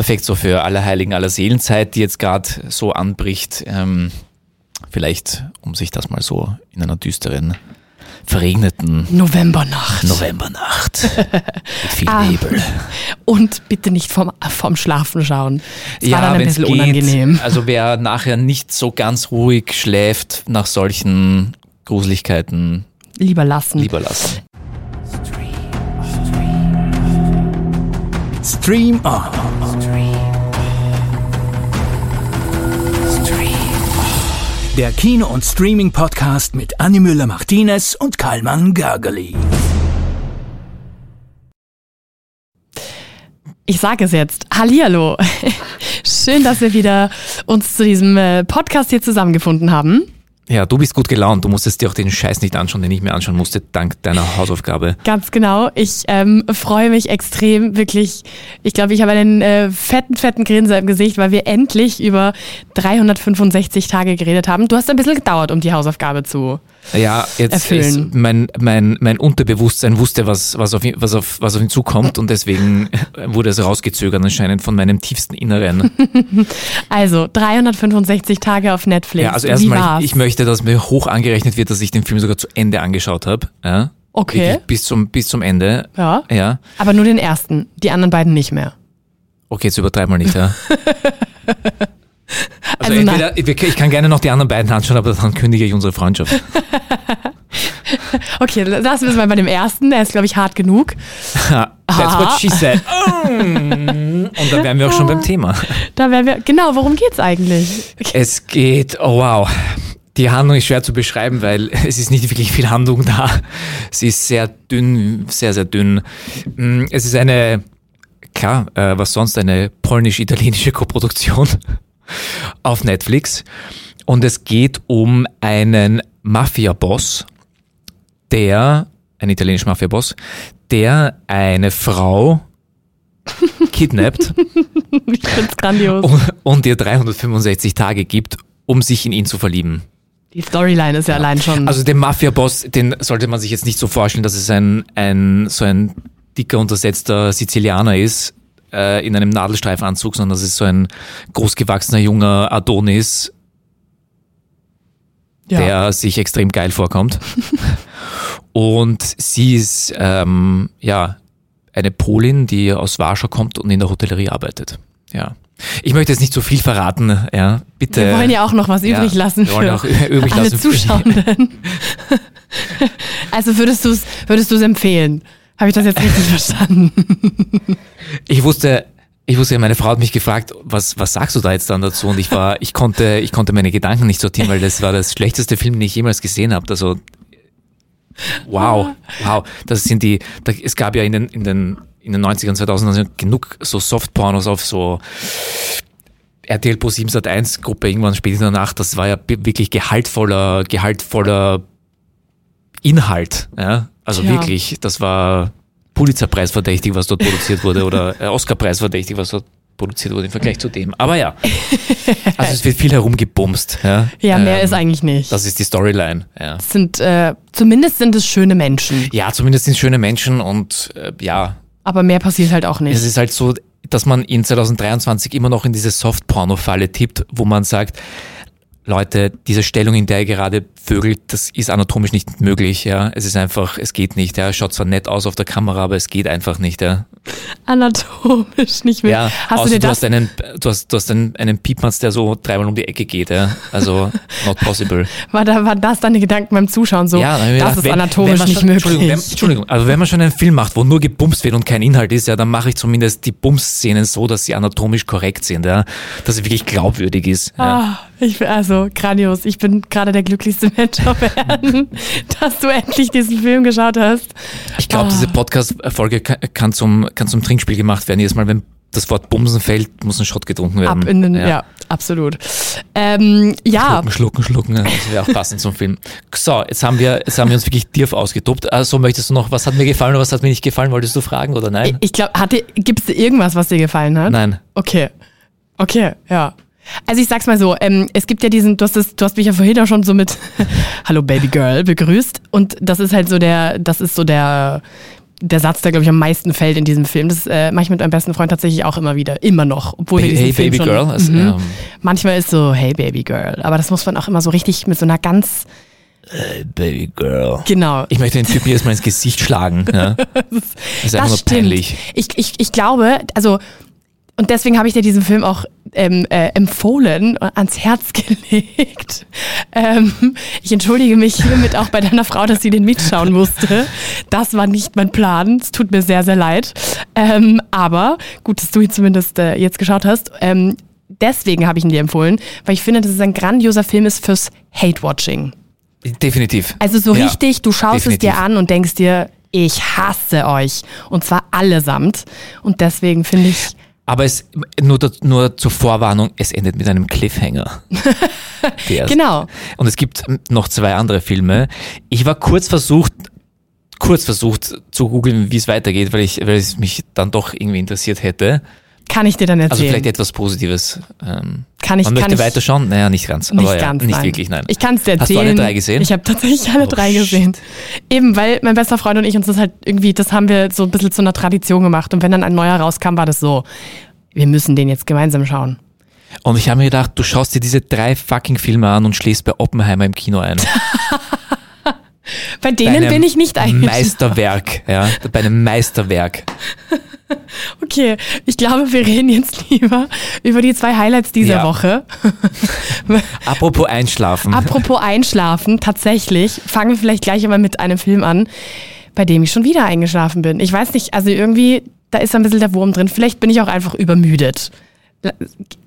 perfekt so für Allerheiligen, Allerseelenzeit, die jetzt gerade so anbricht. Ähm, vielleicht, um sich das mal so in einer düsteren, verregneten Novembernacht. Novembernacht mit viel Ah. Nebel. Und bitte nicht vom, vom Schlafen schauen. Das war dann ein bisschen geht. unangenehm. Also wer nachher nicht so ganz ruhig schläft nach solchen Gruseligkeiten, Lieber lassen. lieber lassen. Stream On. Der Kino- und Streaming-Podcast mit Annie Müller-Martinez und Karlmann Gergely. Ich sage es jetzt. Hallihallo. Schön, dass wir wieder uns zu diesem äh, Podcast hier zusammengefunden haben. Ja, du bist gut gelaunt. Du musstest dir auch den Scheiß nicht anschauen, den ich mir anschauen musste, dank deiner Hausaufgabe. Ganz genau. Ich ähm, freue mich extrem, wirklich. Ich glaube, ich habe einen äh, fetten, fetten Grinser im Gesicht, weil wir endlich über 365 Tage geredet haben. Du hast ein bisschen gedauert, um die Hausaufgabe zu. Ja, jetzt Erfüllen. ist mein, mein, mein Unterbewusstsein wusste, was, was, auf ihn, was, auf, was auf ihn zukommt und deswegen wurde es rausgezögert anscheinend von meinem tiefsten Inneren. Also 365 Tage auf Netflix. Ja, also erstmal, ich, ich möchte, dass mir hoch angerechnet wird, dass ich den Film sogar zu Ende angeschaut habe. Ja? Okay. Bis zum, bis zum Ende. Ja. Ja. Aber nur den ersten, die anderen beiden nicht mehr. Okay, jetzt übertreib mal nicht, ja. Also, Also entweder, ich kann gerne noch die anderen beiden anschauen, aber dann kündige ich unsere Freundschaft. Okay, lassen wir es mal bei dem ersten. Der ist, glaube ich, hart genug. That's what she said. Und dann wären wir auch schon beim Thema. Da wären wir. Genau, worum geht's eigentlich? Es geht, oh wow. Die Handlung ist schwer zu beschreiben, weil es ist nicht wirklich viel Handlung da. Sie ist sehr dünn, sehr, sehr dünn. Mm, Es ist eine, klar, äh, was sonst, eine polnisch-italienische Koproduktion auf Netflix. Und es geht um einen Mafia-Boss, der, ein italienischer Mafia-Boss, der eine Frau kidnappt Ich find's grandios. und, und ihr 365 Tage gibt, um sich in ihn zu verlieben. Die Storyline ist ja allein schon. Also den Mafia-Boss, den sollte man sich jetzt nicht so vorstellen, dass es ein, ein so ein dicker, untersetzter Sizilianer ist, äh, in einem Nadelstreifanzug, sondern dass es so ein großgewachsener junger Adonis, ja. der sich extrem geil vorkommt. und sie ist ähm, ja eine Polin, die aus Warschau kommt und in der Hotellerie arbeitet. Ja. Ich möchte jetzt nicht so viel verraten, ja. Bitte. wir wollen ja auch noch was ja, übrig lassen wir wollen für auch übrig alle lassen Zuschauenden. also würdest du es würdest du's empfehlen? Habe ich das jetzt richtig verstanden? Ich wusste, ich wusste, meine Frau hat mich gefragt, was, was sagst du da jetzt dann dazu? Und ich war, ich konnte, ich konnte meine Gedanken nicht sortieren, weil das war das schlechteste Film, den ich jemals gesehen habe. Also, wow, wow. Das sind die, da, es gab ja in den, in den, in den 90ern, 2000ern genug so Softpornos auf so RTL Pro 7 Sat 1 Gruppe irgendwann spät in der Nacht. Das war ja wirklich gehaltvoller, gehaltvoller Inhalt, ja. Also Tja. wirklich, das war Pulitzerpreis verdächtig, was dort produziert wurde, oder äh, Oscarpreis verdächtig, was dort produziert wurde im Vergleich zu dem. Aber ja, also es wird viel herumgebumst. Ja, Ja, mehr Ähm, ist eigentlich nicht. Das ist die Storyline. Ja, Das sind, äh, zumindest sind es schöne Menschen. ja zumindest sind es schöne Menschen und äh, ja, Aber mehr passiert halt auch nicht. es ist halt so, dass man in 2023 immer noch in diese Soft-Porno-Falle tippt, wo man sagt, Leute, diese Stellung, in der ihr gerade vögelt, das ist anatomisch nicht möglich, ja. Es ist einfach, es geht nicht, ja. Schaut zwar nett aus auf der Kamera, aber es geht einfach nicht, ja. Anatomisch nicht mehr. Ja, hast du dir du das hast einen, du hast, du hast einen, einen Piepmatz, der so dreimal um die Ecke geht, ja. Also, not possible. War, da, war das deine Gedanken beim Zuschauen so? Ja, das gedacht, ist wenn- anatomisch wenn man nicht schon, möglich. Entschuldigung, wenn, Entschuldigung, also wenn man schon einen Film macht, wo nur gebumst wird und kein Inhalt ist, ja, dann mache ich zumindest die Bums-Szenen so, dass sie anatomisch korrekt sind, ja, dass sie wirklich glaubwürdig ist. Ja. Ah, ich bin also. Ich bin gerade der glücklichste Mensch auf Erden, dass du endlich diesen Film geschaut hast. Ich glaube, Ah. diese Podcast-Folge kann, zum, kann zum Trinkspiel gemacht werden. Jedes Mal, wenn das Wort Bumsen fällt, muss ein Shot getrunken werden. Ab in den, ja, absolut. Ähm, ja, Schlucken, schlucken, schlucken. ja, Das wäre auch passend zum Film. So, jetzt haben wir, jetzt haben wir uns wirklich tief ausgetobt. Also möchtest du noch, was hat mir gefallen oder was hat mir nicht gefallen? Wolltest du fragen oder nein? ich glaube, gibt es irgendwas, was dir gefallen hat? Nein. Okay. Okay, ja. Also ich sag's mal so, ähm, es gibt ja diesen, du hast, das, du hast mich ja vorhin auch schon so mit Hallo Baby Girl begrüßt und das ist halt so der, das ist so der, der Satz, der, glaube ich, am meisten fällt in diesem Film. Das äh, mache ich mit meinem besten Freund tatsächlich auch immer wieder. Immer noch. Obwohl wir Hey, diesen hey Film Baby schon, Girl. Also, Mhm. ähm, Manchmal ist so, hey Baby Girl. Aber das muss man auch immer so richtig mit so einer ganz, hey, Baby Girl. genau. Ich möchte den Typen jedes Mal ins Gesicht schlagen. Ja. Das ist einfach Das nur stimmt. peinlich. Ich, ich, ich glaube, also, und deswegen habe ich dir diesen Film auch ähm, äh, empfohlen, und ans Herz gelegt. Ähm, ich entschuldige mich hiermit auch bei deiner Frau, dass sie den mitschauen musste. Das war nicht mein Plan. Es tut mir sehr, sehr leid. Ähm, aber gut, dass du ihn zumindest äh, jetzt geschaut hast. Ähm, deswegen habe ich ihn dir empfohlen, weil ich finde, dass es ein grandioser Film ist fürs Hate-Watching. Definitiv. Also so Ja, richtig, du schaust definitiv. es dir an und denkst dir, ich hasse euch. Und zwar allesamt. Und deswegen finde ich, Aber es nur, nur zur Vorwarnung, es endet mit einem Cliffhanger. Genau. Und es gibt noch zwei andere Filme. Ich war kurz versucht, kurz versucht zu googeln, wie es weitergeht, weil ich, weil es mich dann doch irgendwie interessiert hätte. Kann ich dir dann Also erzählen. vielleicht etwas Positives. Ähm, kann ich, man kann möchte ich weiterschauen? Naja, nicht ganz. nicht aber ja, ganz, nicht nein. wirklich, nein. Ich kann es dir Hast erzählen. du alle drei gesehen? Ich habe tatsächlich alle Oh, drei shit. gesehen. Eben, weil mein bester Freund und ich uns das halt irgendwie, das haben wir so ein bisschen zu einer Tradition gemacht. Und wenn dann ein neuer rauskam, war das so, wir müssen den jetzt gemeinsam schauen. Und ich habe mir gedacht, du schaust dir diese drei fucking Filme an und schläfst bei Oppenheimer im Kino ein. Bei denen Bei bin ich nicht eingeschlafen. Meisterwerk, ja. Bei einem Meisterwerk. Okay, ich glaube, wir reden jetzt lieber über die zwei Highlights dieser Ja. Woche. Apropos Einschlafen. Apropos Einschlafen, tatsächlich, fangen wir vielleicht gleich einmal mit einem Film an, bei dem ich schon wieder eingeschlafen bin. Ich weiß nicht, also irgendwie, da ist ein bisschen der Wurm drin. Vielleicht bin ich auch einfach übermüdet.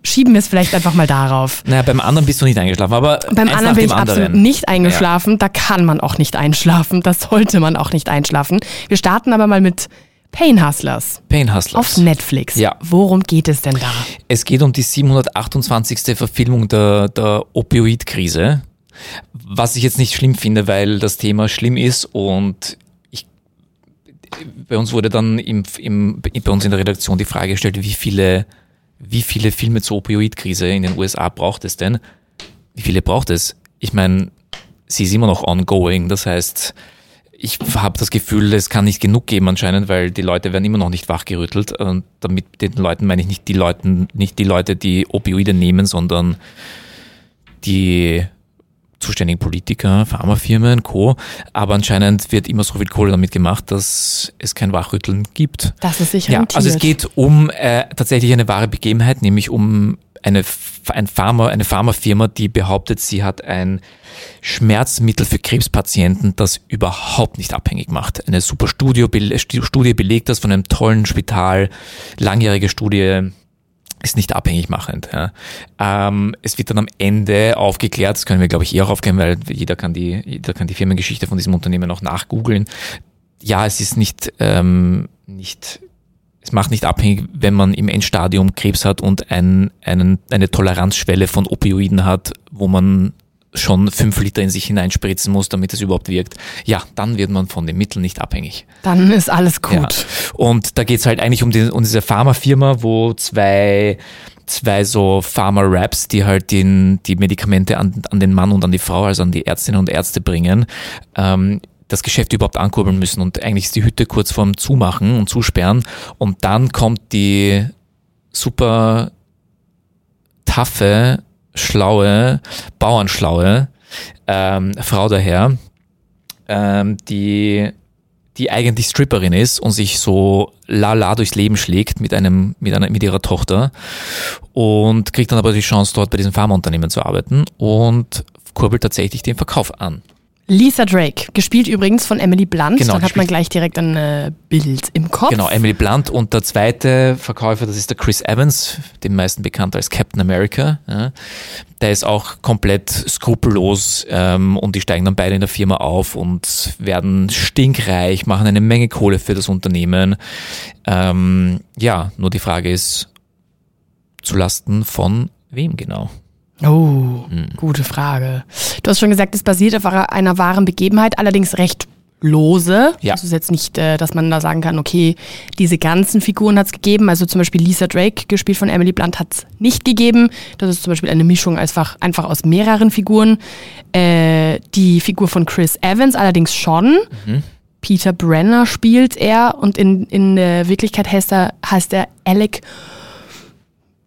Schieben wir es vielleicht einfach mal darauf. naja, beim anderen bist du nicht eingeschlafen, aber Beim anderen bin ich absolut anderen. nicht eingeschlafen. Da kann man auch nicht einschlafen. Da sollte man auch nicht einschlafen. Wir starten aber mal mit Pain Hustlers Pain Hustlers. auf Netflix. Ja. Worum geht es denn da? Es geht um die 728. Verfilmung der, der Opioid-Krise. Was ich jetzt nicht schlimm finde, weil das Thema schlimm ist und ich, bei uns wurde dann im, im, bei uns in der Redaktion die Frage gestellt, wie viele, wie viele Filme zur Opioid-Krise in den USA braucht es denn? Wie viele braucht es? Ich meine, sie ist immer noch ongoing, das heißt, ich habe das Gefühl, es kann nicht genug geben anscheinend, weil die Leute werden immer noch nicht wachgerüttelt. Und damit den Leuten meine ich nicht die Leute, nicht die Leute, die Opioide nehmen, sondern die zuständigen Politiker, Pharmafirmen, Co. Aber anscheinend wird immer so viel Kohle damit gemacht, dass es kein Wachrütteln gibt. Das ist sich Ja, also es geht um äh, tatsächlich eine wahre Begebenheit, nämlich um eine, ein Pharma, eine Pharmafirma, die behauptet, sie hat ein Schmerzmittel für Krebspatienten, das überhaupt nicht abhängig macht. Eine super Studie, be- Studie belegt das von einem tollen Spital, langjährige Studie ist nicht abhängig machend. Ja. Ähm, es wird dann am Ende aufgeklärt, das können wir glaube ich eher aufklären, weil jeder kann die, jeder kann die Firmengeschichte von diesem Unternehmen auch nachgoogeln. Ja, es ist nicht, ähm, nicht, es macht nicht abhängig, wenn man im Endstadium Krebs hat und ein, einen, eine Toleranzschwelle von Opioiden hat, wo man schon fünf Liter in sich hineinspritzen muss, damit es überhaupt wirkt. Ja, dann wird man von den Mitteln nicht abhängig. Dann ist alles Ja. gut. Und da geht's halt eigentlich um, die, um diese Pharmafirma, wo zwei, zwei so Pharma-Raps, die halt den, die Medikamente an, an den Mann und an die Frau, also an die Ärztinnen und Ärzte bringen, ähm, das Geschäft überhaupt ankurbeln müssen. Und eigentlich ist die Hütte kurz vorm Zumachen und Zusperren. Und dann kommt die super taffe, schlaue, bauernschlaue ähm, Frau daher, ähm, die die eigentlich Stripperin ist und sich so lala durchs Leben schlägt mit einem, mit einer, mit ihrer Tochter und kriegt dann aber die Chance, dort bei diesem Pharmaunternehmen zu arbeiten und kurbelt tatsächlich den Verkauf an. Lisa Drake, gespielt übrigens von Emily Blunt. Genau, Dann hat man gleich direkt ein äh, Bild im Kopf. Genau, Emily Blunt und der zweite Verkäufer, das ist der Chris Evans, dem meisten bekannt als Captain America. Ja. Der ist auch komplett skrupellos ähm, und die steigen dann beide in der Firma auf und werden stinkreich, machen eine Menge Kohle für das Unternehmen. Ähm, ja, nur die Frage ist, zulasten von wem genau? Oh, Hm. gute Frage. Du hast schon gesagt, es basiert auf einer wahren Begebenheit, allerdings recht lose. Ja. Es ist jetzt nicht, äh, dass man da sagen kann, okay, diese ganzen Figuren hat es gegeben. Also zum Beispiel Lisa Drake, gespielt von Emily Blunt, hat es nicht gegeben. Das ist zum Beispiel eine Mischung einfach, einfach aus mehreren Figuren. Äh, die Figur von Chris Evans allerdings schon. Peter Brenner spielt er und in, in Wirklichkeit heißt er, heißt er Alec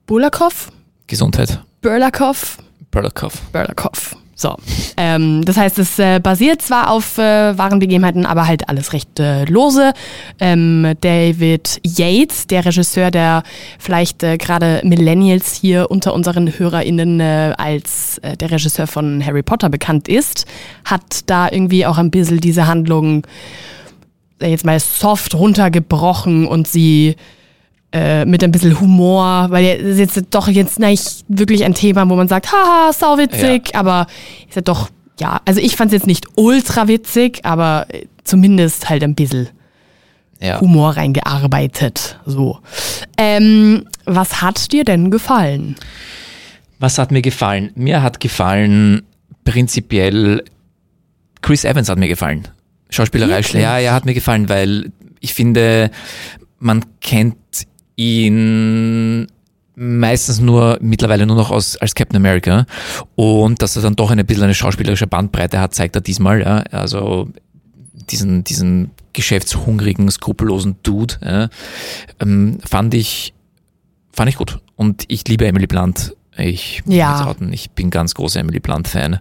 Bulakov? Gesundheit. Burlakov? Burlakov. Burlakov. So, ähm, das heißt, es äh, basiert zwar auf äh, wahren Begebenheiten, aber halt alles recht äh, lose. Ähm, David Yates, der Regisseur, der vielleicht äh, gerade Millennials hier unter unseren HörerInnen äh, als äh, der Regisseur von Harry Potter bekannt ist, hat da irgendwie auch ein bisschen diese Handlung jetzt mal soft runtergebrochen und sie äh, mit ein bisschen Humor, weil es ist jetzt doch jetzt nicht wirklich ein Thema, wo man sagt, haha, sauwitzig, Ja. aber ist ja doch, ja, also ich fand es jetzt nicht ultra witzig, aber äh, zumindest halt ein bisschen Ja. Humor reingearbeitet. So. Ähm, was hat dir denn gefallen? Was hat mir gefallen? Mir hat gefallen prinzipiell Chris Evans hat mir gefallen. Schauspielerei, ja, ja, hat mir gefallen, weil ich finde, man kennt ihn meistens nur mittlerweile nur noch aus, als Captain America und dass er dann doch eine bisschen eine schauspielerische Bandbreite hat, zeigt er diesmal. Ja. Also diesen, diesen geschäftshungrigen, skrupellosen Dude ja, ähm, fand ich fand ich gut und ich liebe Emily Blunt. Ich, muss Ja. ich bin ganz großer Emily Blunt Fan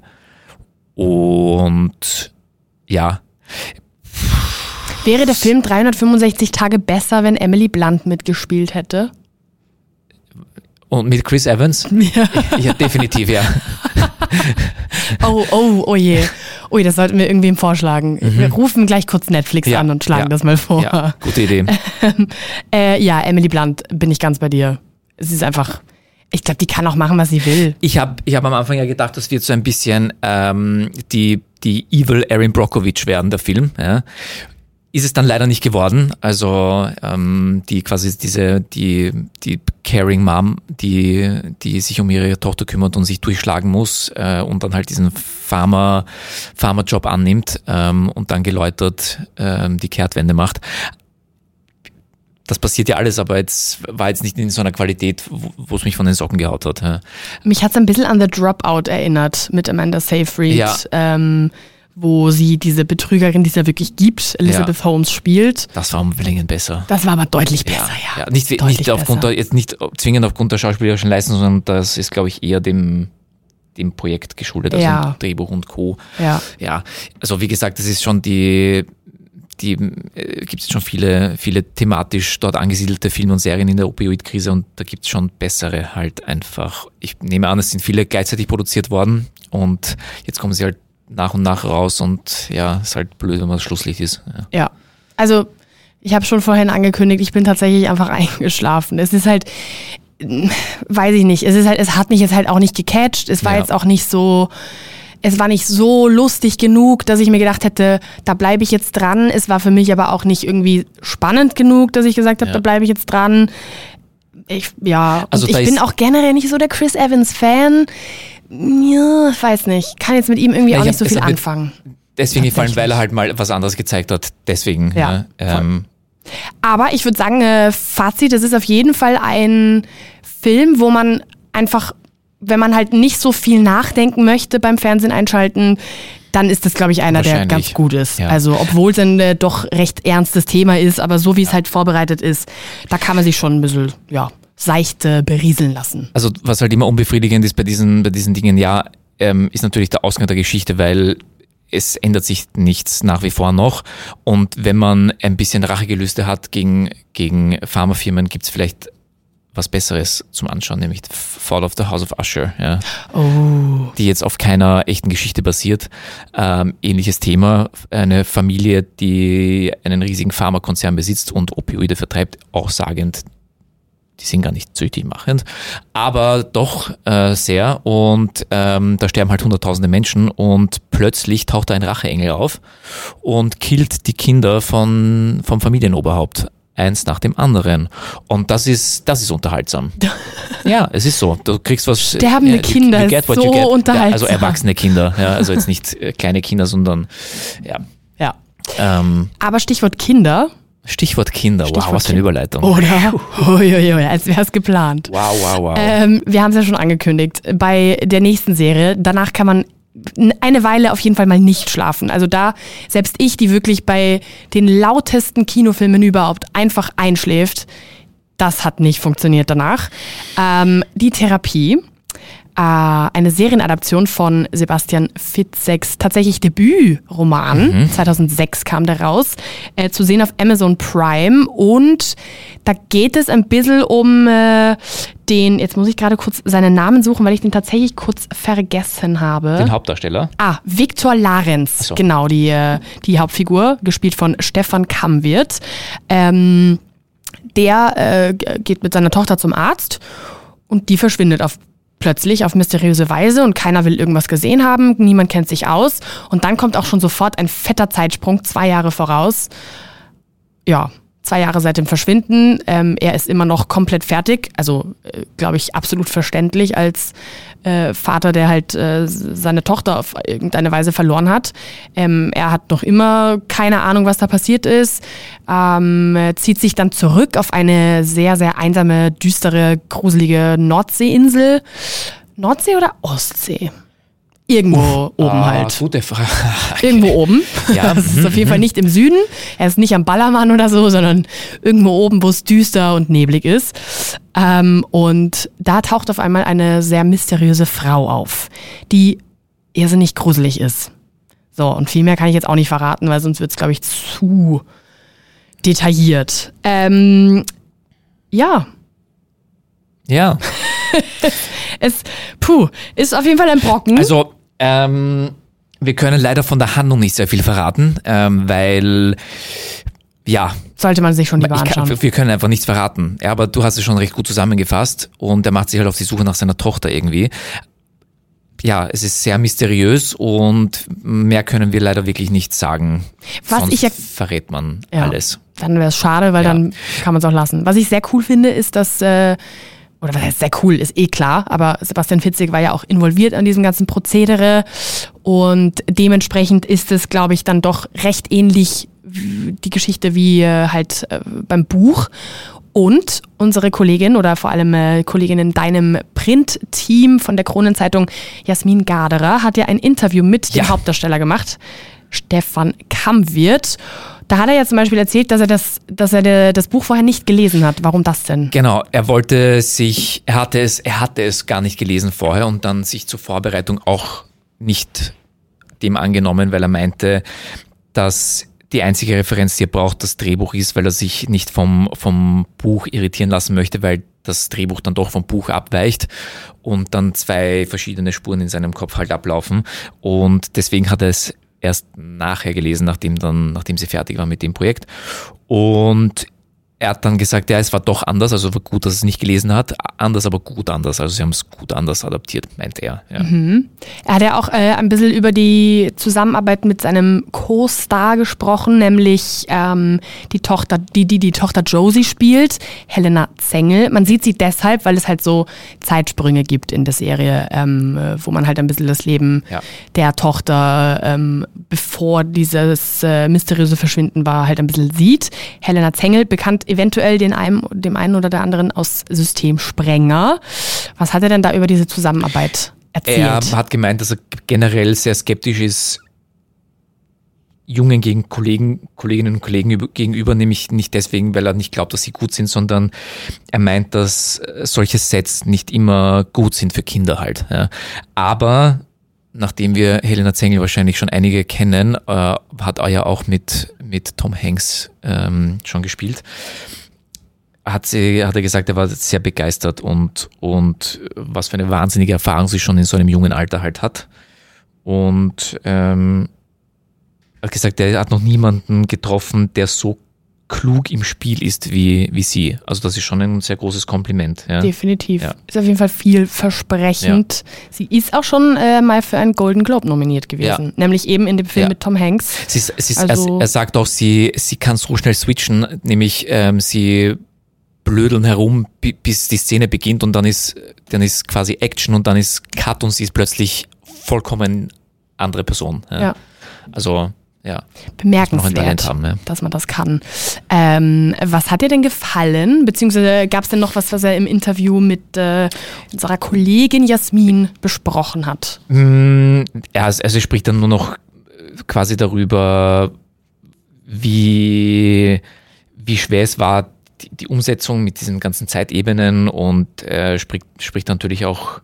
und ja, Wäre der Film 365 Tage besser, wenn Emily Blunt mitgespielt hätte? und mit Chris Evans? Ja. Ja, definitiv, ja. Oh, oh, oh je. Ui, das sollten wir irgendwem vorschlagen. Wir rufen gleich kurz Netflix Mhm. Ja, an und schlagen ja, das mal vor. Ja, gute Idee. Äh, ja, Emily Blunt, bin ich ganz bei dir. Sie ist einfach, ich glaube, die kann auch machen, was sie will. Ich habe ich hab am Anfang ja gedacht, das wird so ein bisschen ähm, die, die Evil Erin Brockovich werden, der Film. Ja. Ist es dann leider nicht geworden. Also ähm, die quasi diese, die, die Caring Mom, die, die sich um ihre Tochter kümmert und sich durchschlagen muss äh, und dann halt diesen Farmer, Farmer-Job annimmt ähm, und dann geläutert ähm, die Kehrtwende macht. Das passiert ja alles, aber jetzt war jetzt nicht in so einer Qualität, wo es mich von den Socken gehaut hat. Ja. Mich hat es ein bisschen an The Dropout erinnert mit Amanda Seyfried, Ja. ähm, wo sie diese Betrügerin, die es ja wirklich gibt, Elizabeth Holmes spielt. Das war um Längen besser. Das war aber deutlich besser, ja. ja. Nicht, nicht aufgrund besser. der, jetzt nicht zwingend aufgrund der schauspielerischen Leistung, sondern das ist, glaube ich, eher dem, dem Projekt geschuldet, also Ja. Drehbuch und Co. Ja. Ja, also wie gesagt, das ist schon die, die äh, gibt es schon viele, viele thematisch dort angesiedelte Filme und Serien in der Opioid-Krise und da gibt es schon bessere halt einfach. Ich nehme an, es sind viele gleichzeitig produziert worden und jetzt kommen sie halt nach und nach raus und ja, ist halt blöd, wenn man das Schlusslicht ist. Ja. Ja. Also, ich habe schon vorhin angekündigt, ich bin tatsächlich einfach eingeschlafen. Es ist halt, weiß ich nicht, es ist halt, es hat mich jetzt halt auch nicht gecatcht. Es war Ja. jetzt auch nicht so, es war nicht so lustig genug, dass ich mir gedacht hätte, da bleibe ich jetzt dran. Es war für mich aber auch nicht irgendwie spannend genug, dass ich gesagt habe, Ja. da bleibe ich jetzt dran. Ich, ja, Also ich bin auch generell nicht so der Chris Evans Fan. Ja, ich weiß nicht. Kann jetzt mit ihm irgendwie Ja, auch ich nicht so viel mit- anfangen. Deswegen gefallen, weil er halt mal was anderes gezeigt hat. Deswegen. Ja, Ja, ähm, Aber ich würde sagen, äh, Fazit, es ist auf jeden Fall ein Film, wo man einfach, wenn man halt nicht so viel nachdenken möchte beim Fernsehen einschalten, dann ist das, glaube ich, einer, der ganz gut ist. Ja. Also, obwohl es ein äh, doch recht ernstes Thema ist, aber so wie es halt vorbereitet ist, da kann man sich schon ein bisschen, ja, seicht äh, berieseln lassen. also was halt immer unbefriedigend ist bei diesen, bei diesen Dingen, ja, ähm, ist natürlich der Ausgang der Geschichte, weil es ändert sich nichts nach wie vor noch. Und wenn man ein bisschen Rachegelüste hat gegen, gegen Pharmafirmen, gibt's vielleicht was Besseres zum Anschauen, nämlich Fall of the House of Usher, ja, Oh. die jetzt auf keiner echten Geschichte basiert. Ähm, ähnliches Thema, eine Familie, die einen riesigen Pharmakonzern besitzt und Opioide vertreibt, auch sagend, die sind gar nicht süchtig machend, aber doch äh, sehr und ähm, da sterben halt hunderttausende Menschen und plötzlich taucht da ein Racheengel auf und killt die Kinder von, vom Familienoberhaupt. Eins nach dem anderen. Und das ist, das ist unterhaltsam. ja, es ist so. Du kriegst was. Sterbende you- Kinder you what so you get. Ja, unterhaltsam. also erwachsene Kinder. Ja, also jetzt nicht äh, kleine Kinder, sondern ja. Ja. Ähm, Aber Stichwort Kinder, Stichwort Kinder. wow, Stichwort was für eine. Überleitung. oder? Uiuiui, als wäre es geplant. Wow, wow, wow. Ähm, wir haben es ja schon angekündigt. Bei der nächsten Serie, danach kann man eine Weile auf jeden Fall mal nicht schlafen. Also da, selbst ich, die wirklich bei den lautesten Kinofilmen überhaupt einfach einschläft, das hat nicht funktioniert danach. Ähm, die Therapie äh, eine Serienadaption von Sebastian Fitzeks tatsächlich Debütroman. Mhm. 2006 kam der raus. Äh, zu sehen auf Amazon Prime. Und da geht es ein bisschen um äh, den, jetzt muss ich gerade kurz seinen Namen suchen, weil ich den tatsächlich kurz vergessen habe. Den Hauptdarsteller? Ah, Viktor Larenz, so. genau, die, äh, die Hauptfigur, gespielt von Stefan Kamwirt. Ähm, der äh, geht mit seiner Tochter zum Arzt und die verschwindet auf plötzlich auf mysteriöse Weise und keiner will irgendwas gesehen haben, niemand kennt sich aus und dann kommt auch schon sofort ein fetter Zeitsprung, zwei Jahre voraus. Ja, zwei Jahre seit dem Verschwinden. Ähm, er ist immer noch komplett fertig. Also, äh, glaube ich, absolut verständlich als äh, Vater, der halt äh, seine Tochter auf irgendeine Weise verloren hat. Ähm, er hat noch immer keine Ahnung, was da passiert ist. Ähm, zieht sich dann zurück auf eine sehr, sehr einsame, düstere, gruselige Nordseeinsel. Nordsee oder Ostsee? Irgendwo oben ah, halt. Gute Frage. Irgendwo oben. Ja. Das ist auf jeden Fall nicht im Süden. Er ist nicht am Ballermann oder so, sondern irgendwo oben, wo es düster und neblig ist. Ähm, und da taucht auf einmal eine sehr mysteriöse Frau auf, die irrsinnig gruselig ist. So, und viel mehr kann ich jetzt auch nicht verraten, weil sonst wird es, glaube ich, zu detailliert. Ähm, ja. Ja. es, puh, ist auf jeden Fall ein Brocken. Also, ähm, wir können leider von der Handlung nicht sehr viel verraten, ähm, weil ja. Sollte man sich schon lieber anschauen. Kann, wir können einfach nichts verraten. Ja, aber du hast es schon recht gut zusammengefasst und er macht sich halt auf die Suche nach seiner Tochter irgendwie. Ja, es ist sehr mysteriös und mehr können wir leider wirklich nicht sagen. Was Sonst ich ja, verrät man ja, alles. Dann wäre es schade, weil ja. dann kann man es auch lassen. Was ich sehr cool finde, ist, dass äh, oder was heißt sehr cool, ist eh klar, aber Sebastian Fitzig war ja auch involviert an diesem ganzen Prozedere und dementsprechend ist es, glaube ich, dann doch recht ähnlich die Geschichte wie äh, halt äh, beim Buch. Und unsere Kollegin oder vor allem äh, Kollegin in deinem Print-Team von der Kronenzeitung, Jasmin Garderer, hat ja ein Interview mit ja. dem Hauptdarsteller gemacht, Stefan Kammwirt. Da hat er ja zum Beispiel erzählt, dass er das, dass er das Buch vorher nicht gelesen hat. Warum das denn? Genau, er wollte sich, er hatte es, er hatte es gar nicht gelesen vorher und dann sich zur Vorbereitung auch nicht dem angenommen, weil er meinte, dass die einzige Referenz, die er braucht, das Drehbuch ist, weil er sich nicht vom, vom Buch irritieren lassen möchte, weil das Drehbuch dann doch vom Buch abweicht und dann zwei verschiedene Spuren in seinem Kopf halt ablaufen. Und deswegen hat er es erst nachher gelesen, nachdem dann, nachdem sie fertig war mit dem Projekt. Und er hat dann gesagt, ja, es war doch anders, also war gut, dass er es nicht gelesen hat, anders, aber gut anders. Also sie haben es gut anders adaptiert, meint er. Ja. Mhm. Er hat ja auch äh, ein bisschen über die Zusammenarbeit mit seinem Co-Star gesprochen, nämlich ähm, die Tochter, die, die die Tochter Josie spielt, Helena Zengel. Man sieht sie deshalb, weil es halt so Zeitsprünge gibt in der Serie, ähm, wo man halt ein bisschen das Leben ja. der Tochter, ähm, bevor dieses äh, mysteriöse Verschwinden war, halt ein bisschen sieht. Helena Zengel, bekannt eventuell den einen, dem einen oder der anderen aus Systemsprenger. Was hat er denn da über diese Zusammenarbeit erzählt? Er hat gemeint, dass er generell sehr skeptisch ist, Jungen gegen Kollegen, Kolleginnen und Kollegen gegenüber, nämlich nicht deswegen, weil er nicht glaubt, dass sie gut sind, sondern er meint, dass solche Sets nicht immer gut sind für Kinder halt. Ja. Aber nachdem wir Helena Zengel wahrscheinlich schon einige kennen, äh, hat er ja auch mit, mit Tom Hanks ähm, schon gespielt. Hat, sie, hat er gesagt, er war sehr begeistert und, und was für eine wahnsinnige Erfahrung sie schon in so einem jungen Alter halt hat. Und ähm, hat gesagt, er hat noch niemanden getroffen, der so klug im Spiel ist wie, wie sie. Also das ist schon ein sehr großes Kompliment. Ja. Definitiv. Ja. Ist auf jeden Fall vielversprechend. Ja. Sie ist auch schon äh, mal für einen Golden Globe nominiert gewesen. Nämlich eben in dem Film mit Tom Hanks. Sie, sie, also, er, er, sagt auch, sie, sie kann so schnell switchen, nämlich ähm, sie blödeln herum, bis die Szene beginnt und dann ist, dann ist quasi Action und dann ist Cut und sie ist plötzlich vollkommen andere Person. Ja. Also Ja. Bemerkenswert, haben, ja. dass man das kann. Ähm, was hat dir denn gefallen? Beziehungsweise gab es denn noch was, was er im Interview mit äh, unserer Kollegin Jasmin besprochen hat? Mm, ja, also also er spricht dann nur noch äh, quasi darüber, wie, wie schwer es war, die, die Umsetzung mit diesen ganzen Zeitebenen und er spricht, spricht natürlich auch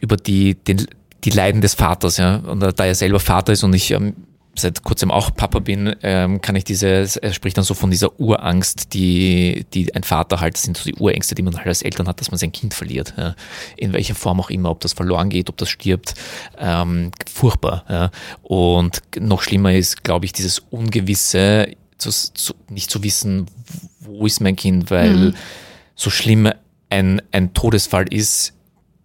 über die, den, die Leiden des Vaters, ja. Und da er selber Vater ist und ich ähm, seit kurzem auch Papa bin, ähm, kann ich diese, er spricht dann so von dieser Urangst, die, die ein Vater halt, das sind so die Urängste, die man halt als Eltern hat, dass man sein Kind verliert. Ja. In welcher Form auch immer, ob das verloren geht, ob das stirbt. Ähm, furchtbar. Ja. Und noch schlimmer ist, glaube ich, dieses Ungewisse, zu, zu, nicht zu wissen, wo ist mein Kind, weil so schlimm ein, ein Todesfall ist,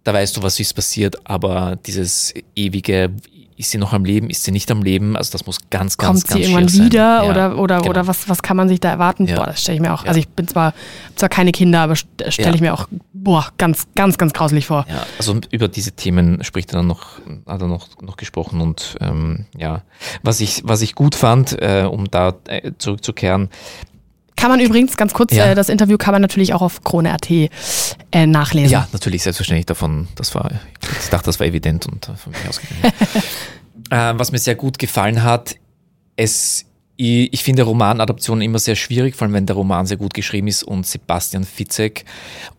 da weißt du, was ist passiert, aber dieses ewige, ist sie noch am Leben, ist sie nicht am Leben, also das muss ganz, ganz, Kommt ganz sie irgendwann schier sein. wieder Ja, oder, oder, genau. oder was, was kann man sich da erwarten? Ja. Boah, das stelle ich mir auch, Ja. also ich bin zwar, zwar keine Kinder, aber stelle Ja. ich mir auch, boah, ganz, ganz, ganz grauselig vor. Ja, also über diese Themen spricht er dann noch, hat er noch, noch gesprochen und ähm, ja, was ich, was ich gut fand, äh, um da äh, zurückzukehren, Kann man übrigens, ganz kurz, Ja. äh, das Interview kann man natürlich auch auf Krone.at äh, nachlesen. ja, natürlich, selbstverständlich davon, das war, ich dachte, das war evident und äh, von mir ausgegangen. äh, was mir sehr gut gefallen hat, es, ich, finde Romanadaptionen immer sehr schwierig, vor allem wenn der Roman sehr gut geschrieben ist und Sebastian Fitzek,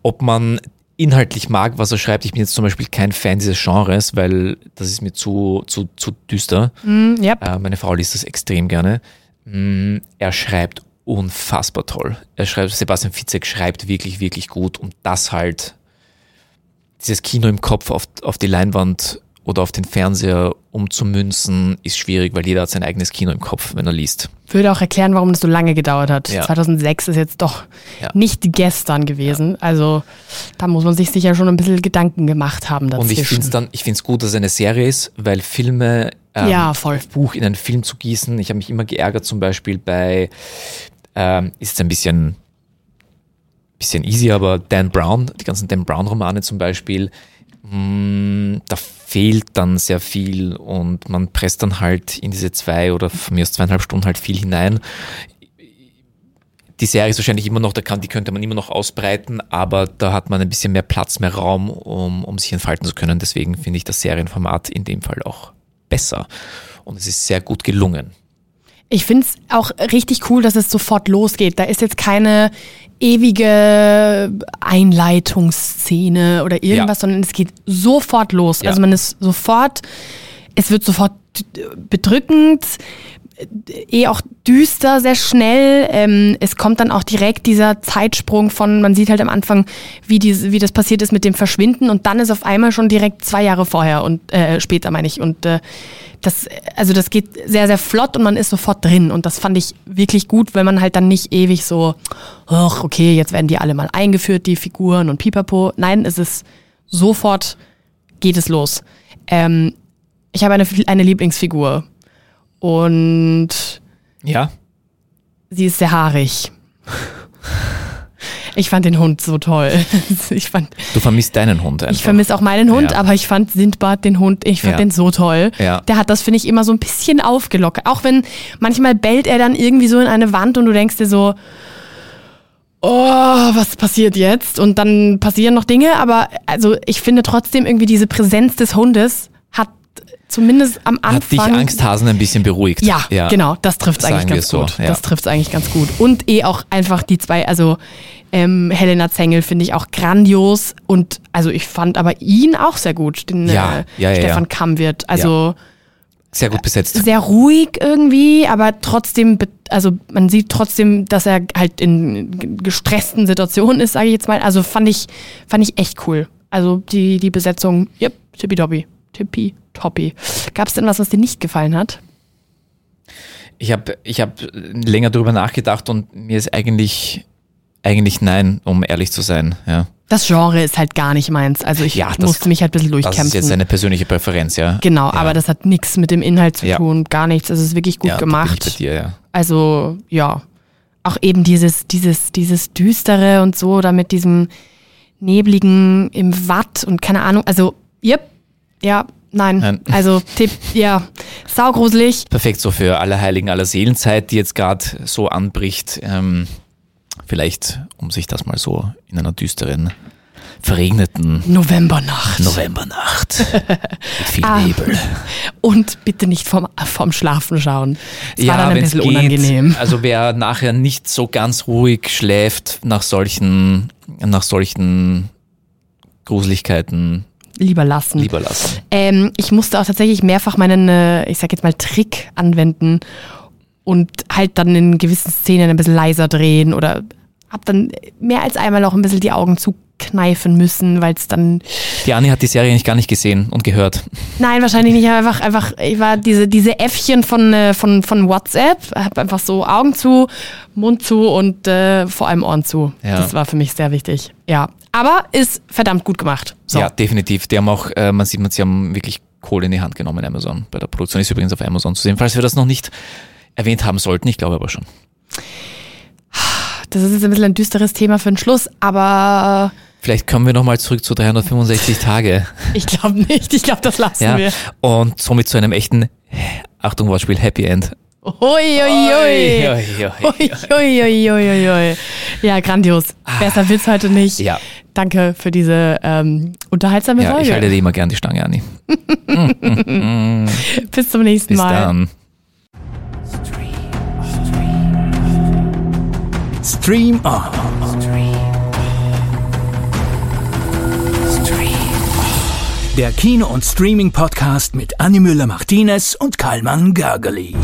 ob man inhaltlich mag, was er schreibt. Ich bin jetzt zum Beispiel kein Fan dieses Genres, weil das ist mir zu, zu, zu düster. Mm, ja. Äh, meine Frau liest das extrem gerne. Mm, Er schreibt unfassbar toll. Er schreibt, Sebastian Fitzek schreibt wirklich, wirklich gut und das halt, dieses Kino im Kopf auf, auf die Leinwand oder auf den Fernseher umzumünzen, ist schwierig, weil jeder hat sein eigenes Kino im Kopf, wenn er liest. Würde auch erklären, warum das so lange gedauert hat. Ja. 2006 ist jetzt doch Ja. nicht gestern gewesen. Also da muss man sich sicher schon ein bisschen Gedanken gemacht haben dazwischen. Und ich finde es dann, ich finde es gut, dass es eine Serie ist, weil Filme, ähm, Ja, voll. Buch in einen Film zu gießen. Ich habe mich immer geärgert, zum Beispiel bei, ähm, ist jetzt ein bisschen, bisschen easy, aber Dan Brown, die ganzen Dan Brown Romane zum Beispiel, mh, da fehlt dann sehr viel und man presst dann halt in diese zwei oder von mir aus zweieinhalb Stunden halt viel hinein. Die Serie ist wahrscheinlich immer noch, die könnte man immer noch ausbreiten, aber da hat man ein bisschen mehr Platz, mehr Raum, um, um sich entfalten zu können. Deswegen finde ich das Serienformat in dem Fall auch besser. Und es ist sehr gut gelungen. Ich finde es auch richtig cool, dass es sofort losgeht. Da ist jetzt keine ewige Einleitungsszene oder irgendwas, Ja. sondern es geht sofort los. Ja. Also man ist sofort, es wird sofort bedrückend, eh auch düster, sehr schnell. Ähm, es kommt dann auch direkt dieser Zeitsprung von, man sieht halt am Anfang, wie, die, wie das passiert ist mit dem Verschwinden und dann ist auf einmal schon direkt zwei Jahre vorher und äh, später meine ich. Und äh, das, also das geht sehr, sehr flott und man ist sofort drin. Und das fand ich wirklich gut, weil man halt dann nicht ewig so, ach, okay, jetzt werden die alle mal eingeführt, die Figuren und pipapo. Nein, es ist sofort geht es los. Ähm, ich habe eine, eine Lieblingsfigur und Ja, sie ist sehr haarig. Ich fand den Hund so toll. Ich, fand, du vermisst deinen Hund einfach. ich vermisse auch meinen Hund, Ja. aber ich fand Sindbad, den Hund, ich fand Ja. den so toll. Ja. Der hat das, finde ich, immer so ein bisschen aufgelockert. Auch wenn manchmal bellt er dann irgendwie so in eine Wand und du denkst dir so, oh, was passiert jetzt? Und dann passieren noch Dinge, aber also ich finde trotzdem irgendwie diese Präsenz des Hundes zumindest am Anfang. Hat dich Angsthasen ein bisschen beruhigt. Ja, genau, das trifft es eigentlich ganz so, gut. ja. Das trifft eigentlich ganz gut. Und eh auch einfach die zwei, also ähm, Helena Zengel finde ich auch grandios und also ich fand aber ihn auch sehr gut, den Ja, äh, ja, ja, Stefan ja. Kammwirt. Also Sehr gut besetzt. sehr ruhig irgendwie, aber trotzdem, also man sieht trotzdem, dass er halt in gestressten Situationen ist, sage ich jetzt mal. Also fand ich, fand ich echt cool. Also die, die Besetzung, yep, tippitoppi, tippitoppi. Gab es denn was, was dir nicht gefallen hat? Ich habe ich hab länger darüber nachgedacht und mir ist eigentlich, eigentlich nein, um ehrlich zu sein. Ja. Das Genre ist halt gar nicht meins. Also ich Ja, das- musste mich halt ein bisschen Das durchkämpfen. ist jetzt eine persönliche Präferenz, ja. genau, ja. aber das hat nichts mit dem Inhalt zu tun, gar nichts. Es ist wirklich gut da Bin ich gemacht. bei dir, ja. Also ja, auch eben dieses, dieses, dieses düstere und so, da mit diesem nebligen im Watt und keine Ahnung. Also, yep, ja, Nein. Nein. Also Tipp, ja, saugruselig. Perfekt so für alle Heiligen aller Seelenzeit, die jetzt gerade so anbricht. Ähm, vielleicht, um sich das mal so in einer düsteren, verregneten Novembernacht. Novembernacht mit viel Ah. Nebel. Und bitte nicht vorm, vorm Schlafen schauen. Das war dann ein bisschen unangenehm. Also wer nachher nicht so ganz ruhig schläft nach solchen, nach solchen Gruseligkeiten, Lieber lassen. lieber lassen. Ähm, ich musste auch tatsächlich mehrfach meinen, äh, ich sag jetzt mal, Trick anwenden und halt dann in gewissen Szenen ein bisschen leiser drehen oder hab dann mehr als einmal auch ein bisschen die Augen zukneifen müssen, weil es dann Die Anni hat die Serie nicht gar nicht gesehen und gehört. Nein, wahrscheinlich nicht. Einfach, einfach, ich war diese, diese Äffchen von, äh, von, von WhatsApp, hab einfach so Augen zu, Mund zu und äh, vor allem Ohren zu. Ja. Das war für mich sehr wichtig. Ja. Aber ist verdammt gut gemacht. So. Ja, definitiv. Die haben auch, äh, man sieht, man, sie haben wirklich Kohle in die Hand genommen, Amazon. Bei der Produktion ist übrigens auf Amazon zu sehen, falls wir das noch nicht erwähnt haben sollten. Ich glaube aber schon. Das ist jetzt ein bisschen ein düsteres Thema für den Schluss, aber Vielleicht kommen wir nochmal zurück zu 365 Tage. ich glaube nicht. Ich glaube, das lassen Ja. wir. Und somit zu einem echten, Achtung Wortspiel, Happy End. Ui, ui, ui. Ui, ui, ui. Ui, ui, ui, ui, ui. Ja, grandios. Besser wird's heute nicht. Ah. Ja. Danke für diese ähm, unterhaltsame Ja, ich Folge. halte dir immer gern die Stange, Anni. Bis zum nächsten Bis Mal. dann. Stream On. Der Kino- und Streaming-Podcast mit Annie Müller-Martinez und Karlmann Gergely.